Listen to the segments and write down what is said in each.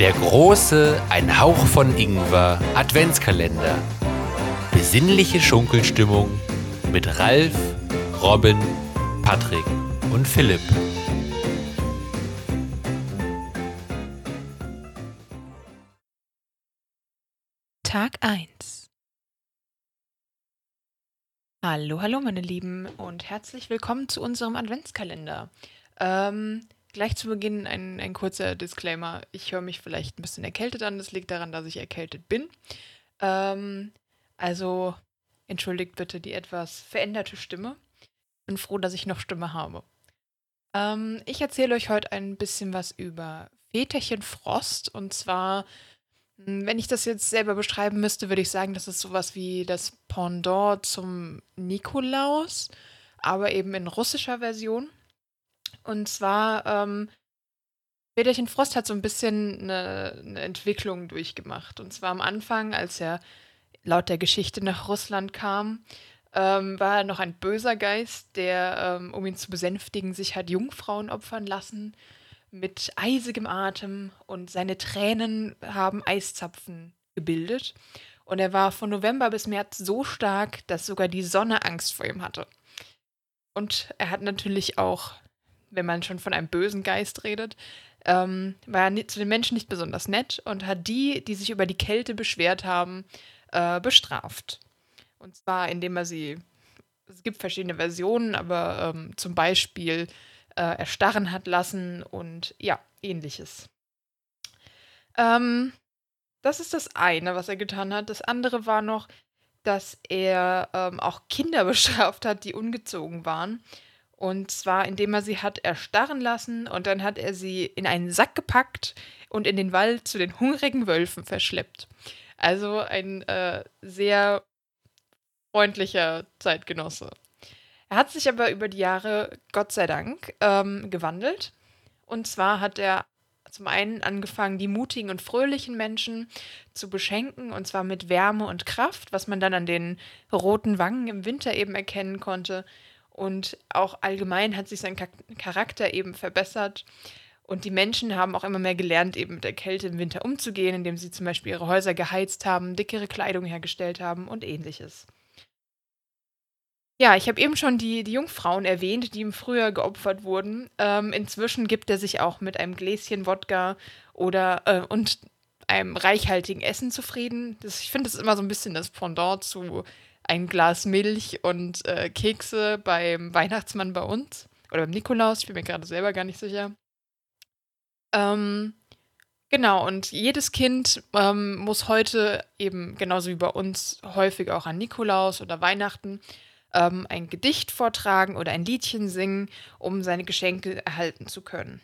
Der große Ein Hauch von Ingwer Adventskalender. Besinnliche Schunkelstimmung mit Ralf, Robin, Patrick und Philipp. Tag 1 Hallo, hallo meine Lieben und herzlich willkommen zu unserem Adventskalender. Ähm, gleich zu Beginn ein, ein kurzer Disclaimer. Ich höre mich vielleicht ein bisschen erkältet an. Das liegt daran, dass ich erkältet bin. Ähm, also entschuldigt bitte die etwas veränderte Stimme. Bin froh, dass ich noch Stimme habe. Ähm, ich erzähle euch heute ein bisschen was über Väterchen Frost. Und zwar, wenn ich das jetzt selber beschreiben müsste, würde ich sagen, das ist sowas wie das Pendant zum Nikolaus, aber eben in russischer Version. Und zwar, ähm, Väterchen Frost hat so ein bisschen eine, eine Entwicklung durchgemacht. Und zwar am Anfang, als er laut der Geschichte nach Russland kam, ähm, war er noch ein böser Geist, der, ähm, um ihn zu besänftigen, sich hat Jungfrauen opfern lassen mit eisigem Atem und seine Tränen haben Eiszapfen gebildet. Und er war von November bis März so stark, dass sogar die Sonne Angst vor ihm hatte. Und er hat natürlich auch wenn man schon von einem bösen Geist redet, ähm, war er zu den Menschen nicht besonders nett und hat die, die sich über die Kälte beschwert haben, äh, bestraft. Und zwar, indem er sie, es gibt verschiedene Versionen, aber ähm, zum Beispiel äh, erstarren hat lassen und ja, ähnliches. Ähm, das ist das eine, was er getan hat. Das andere war noch, dass er ähm, auch Kinder bestraft hat, die ungezogen waren. Und zwar, indem er sie hat erstarren lassen und dann hat er sie in einen Sack gepackt und in den Wald zu den hungrigen Wölfen verschleppt. Also ein äh, sehr freundlicher Zeitgenosse. Er hat sich aber über die Jahre, Gott sei Dank, ähm, gewandelt. Und zwar hat er zum einen angefangen, die mutigen und fröhlichen Menschen zu beschenken, und zwar mit Wärme und Kraft, was man dann an den roten Wangen im Winter eben erkennen konnte. Und auch allgemein hat sich sein Charakter eben verbessert. Und die Menschen haben auch immer mehr gelernt, eben mit der Kälte im Winter umzugehen, indem sie zum Beispiel ihre Häuser geheizt haben, dickere Kleidung hergestellt haben und ähnliches. Ja, ich habe eben schon die, die Jungfrauen erwähnt, die im Frühjahr geopfert wurden. Ähm, inzwischen gibt er sich auch mit einem Gläschen Wodka oder äh, und einem reichhaltigen Essen zufrieden. Das, ich finde, das ist immer so ein bisschen das Pendant zu ein Glas Milch und äh, Kekse beim Weihnachtsmann bei uns. Oder beim Nikolaus, ich bin mir gerade selber gar nicht sicher. Ähm, genau, und jedes Kind ähm, muss heute eben genauso wie bei uns häufig auch an Nikolaus oder Weihnachten ähm, ein Gedicht vortragen oder ein Liedchen singen, um seine Geschenke erhalten zu können.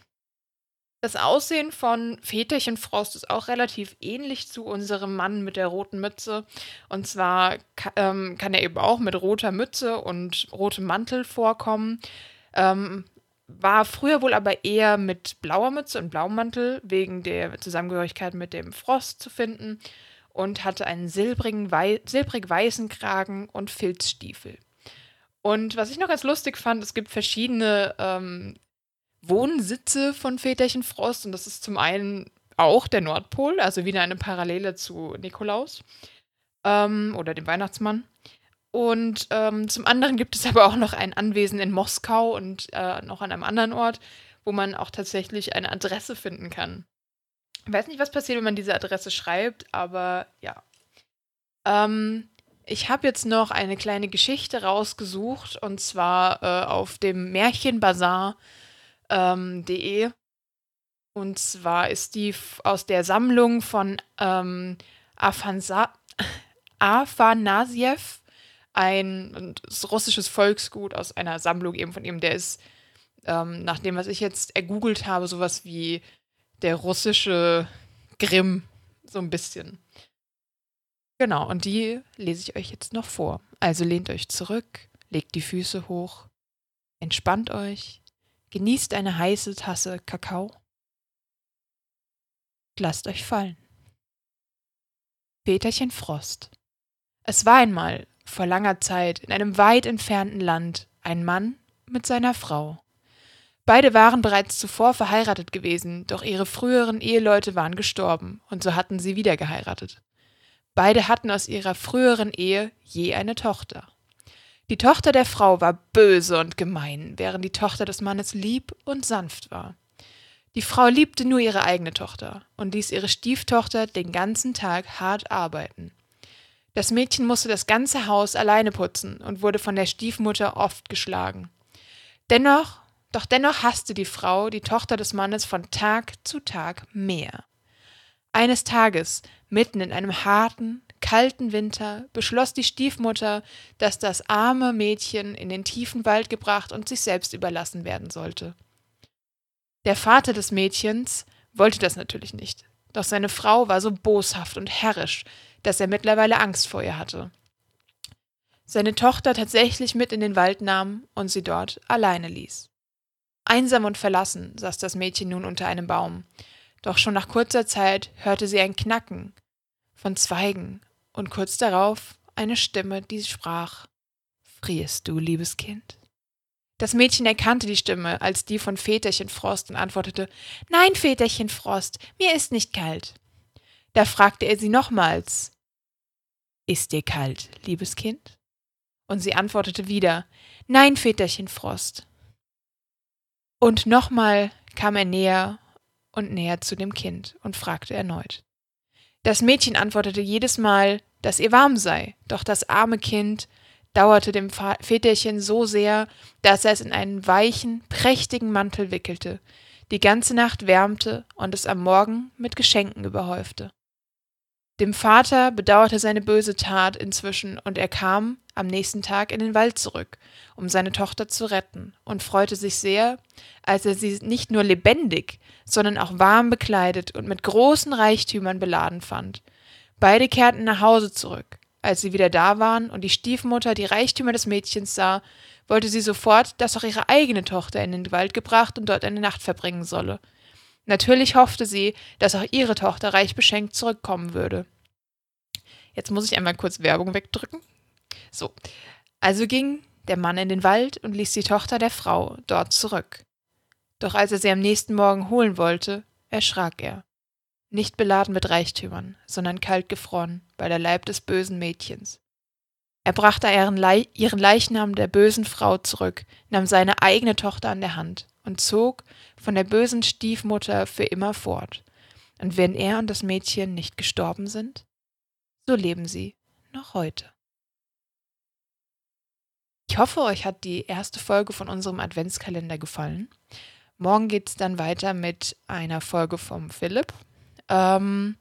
Das Aussehen von Väterchen Frost ist auch relativ ähnlich zu unserem Mann mit der roten Mütze. Und zwar ähm, kann er eben auch mit roter Mütze und rotem Mantel vorkommen. Ähm, war früher wohl aber eher mit blauer Mütze und blauem Mantel wegen der Zusammengehörigkeit mit dem Frost zu finden und hatte einen silbrigen, wei silbrig weißen Kragen und Filzstiefel. Und was ich noch ganz lustig fand, es gibt verschiedene ähm, Wohnsitze von Väterchen Frost und das ist zum einen auch der Nordpol, also wieder eine Parallele zu Nikolaus ähm, oder dem Weihnachtsmann. Und ähm, zum anderen gibt es aber auch noch ein Anwesen in Moskau und äh, noch an einem anderen Ort, wo man auch tatsächlich eine Adresse finden kann. Ich weiß nicht, was passiert, wenn man diese Adresse schreibt, aber ja. Ähm, ich habe jetzt noch eine kleine Geschichte rausgesucht und zwar äh, auf dem Märchenbazar ähm, de. Und zwar ist die aus der Sammlung von ähm, Afansa Afanasiev, ein russisches Volksgut aus einer Sammlung eben von ihm. Der ist, ähm, nach dem, was ich jetzt ergoogelt habe, sowas wie der russische Grimm, so ein bisschen. Genau, und die lese ich euch jetzt noch vor. Also lehnt euch zurück, legt die Füße hoch, entspannt euch, Genießt eine heiße Tasse Kakao. Lasst euch fallen. Peterchen Frost. Es war einmal, vor langer Zeit, in einem weit entfernten Land, ein Mann mit seiner Frau. Beide waren bereits zuvor verheiratet gewesen, doch ihre früheren Eheleute waren gestorben, und so hatten sie wieder geheiratet. Beide hatten aus ihrer früheren Ehe je eine Tochter. Die Tochter der Frau war böse und gemein, während die Tochter des Mannes lieb und sanft war. Die Frau liebte nur ihre eigene Tochter und ließ ihre Stieftochter den ganzen Tag hart arbeiten. Das Mädchen musste das ganze Haus alleine putzen und wurde von der Stiefmutter oft geschlagen. Dennoch, doch dennoch hasste die Frau die Tochter des Mannes von Tag zu Tag mehr. Eines Tages, mitten in einem harten, kalten Winter, beschloss die Stiefmutter, dass das arme Mädchen in den tiefen Wald gebracht und sich selbst überlassen werden sollte. Der Vater des Mädchens wollte das natürlich nicht, doch seine Frau war so boshaft und herrisch, dass er mittlerweile Angst vor ihr hatte. Seine Tochter tatsächlich mit in den Wald nahm und sie dort alleine ließ. Einsam und verlassen saß das Mädchen nun unter einem Baum, doch schon nach kurzer Zeit hörte sie ein Knacken von Zweigen und kurz darauf eine Stimme, die sprach Frierst du, liebes Kind? Das Mädchen erkannte die Stimme als die von Väterchen Frost und antwortete Nein, Väterchen Frost, mir ist nicht kalt. Da fragte er sie nochmals ist dir kalt, liebes Kind? Und sie antwortete wieder Nein, Väterchen Frost. Und nochmal kam er näher und näher zu dem Kind und fragte erneut. Das Mädchen antwortete jedes Mal, dass ihr warm sei, doch das arme Kind dauerte dem Väterchen so sehr, dass er es in einen weichen, prächtigen Mantel wickelte, die ganze Nacht wärmte und es am Morgen mit Geschenken überhäufte. Dem Vater bedauerte seine böse Tat inzwischen, und er kam am nächsten Tag in den Wald zurück, um seine Tochter zu retten, und freute sich sehr, als er sie nicht nur lebendig, sondern auch warm bekleidet und mit großen Reichtümern beladen fand. Beide kehrten nach Hause zurück. Als sie wieder da waren und die Stiefmutter die Reichtümer des Mädchens sah, wollte sie sofort, dass auch ihre eigene Tochter in den Wald gebracht und dort eine Nacht verbringen solle. Natürlich hoffte sie, dass auch ihre Tochter reich beschenkt zurückkommen würde. Jetzt muss ich einmal kurz Werbung wegdrücken. So, also ging der Mann in den Wald und ließ die Tochter der Frau dort zurück. Doch als er sie am nächsten Morgen holen wollte, erschrak er. Nicht beladen mit Reichtümern, sondern kalt gefroren bei der Leib des bösen Mädchens. Er brachte ihren, Le ihren Leichnam der bösen Frau zurück, nahm seine eigene Tochter an der Hand und zog von der bösen Stiefmutter für immer fort. Und wenn er und das Mädchen nicht gestorben sind, so leben sie noch heute. Ich hoffe, euch hat die erste Folge von unserem Adventskalender gefallen. Morgen geht es dann weiter mit einer Folge vom Philipp. Ähm,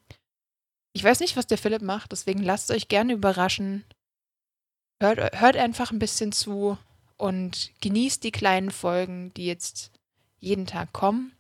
ich weiß nicht, was der Philipp macht, deswegen lasst euch gerne überraschen. Hört, hört einfach ein bisschen zu und genießt die kleinen Folgen, die jetzt jeden Tag kommen.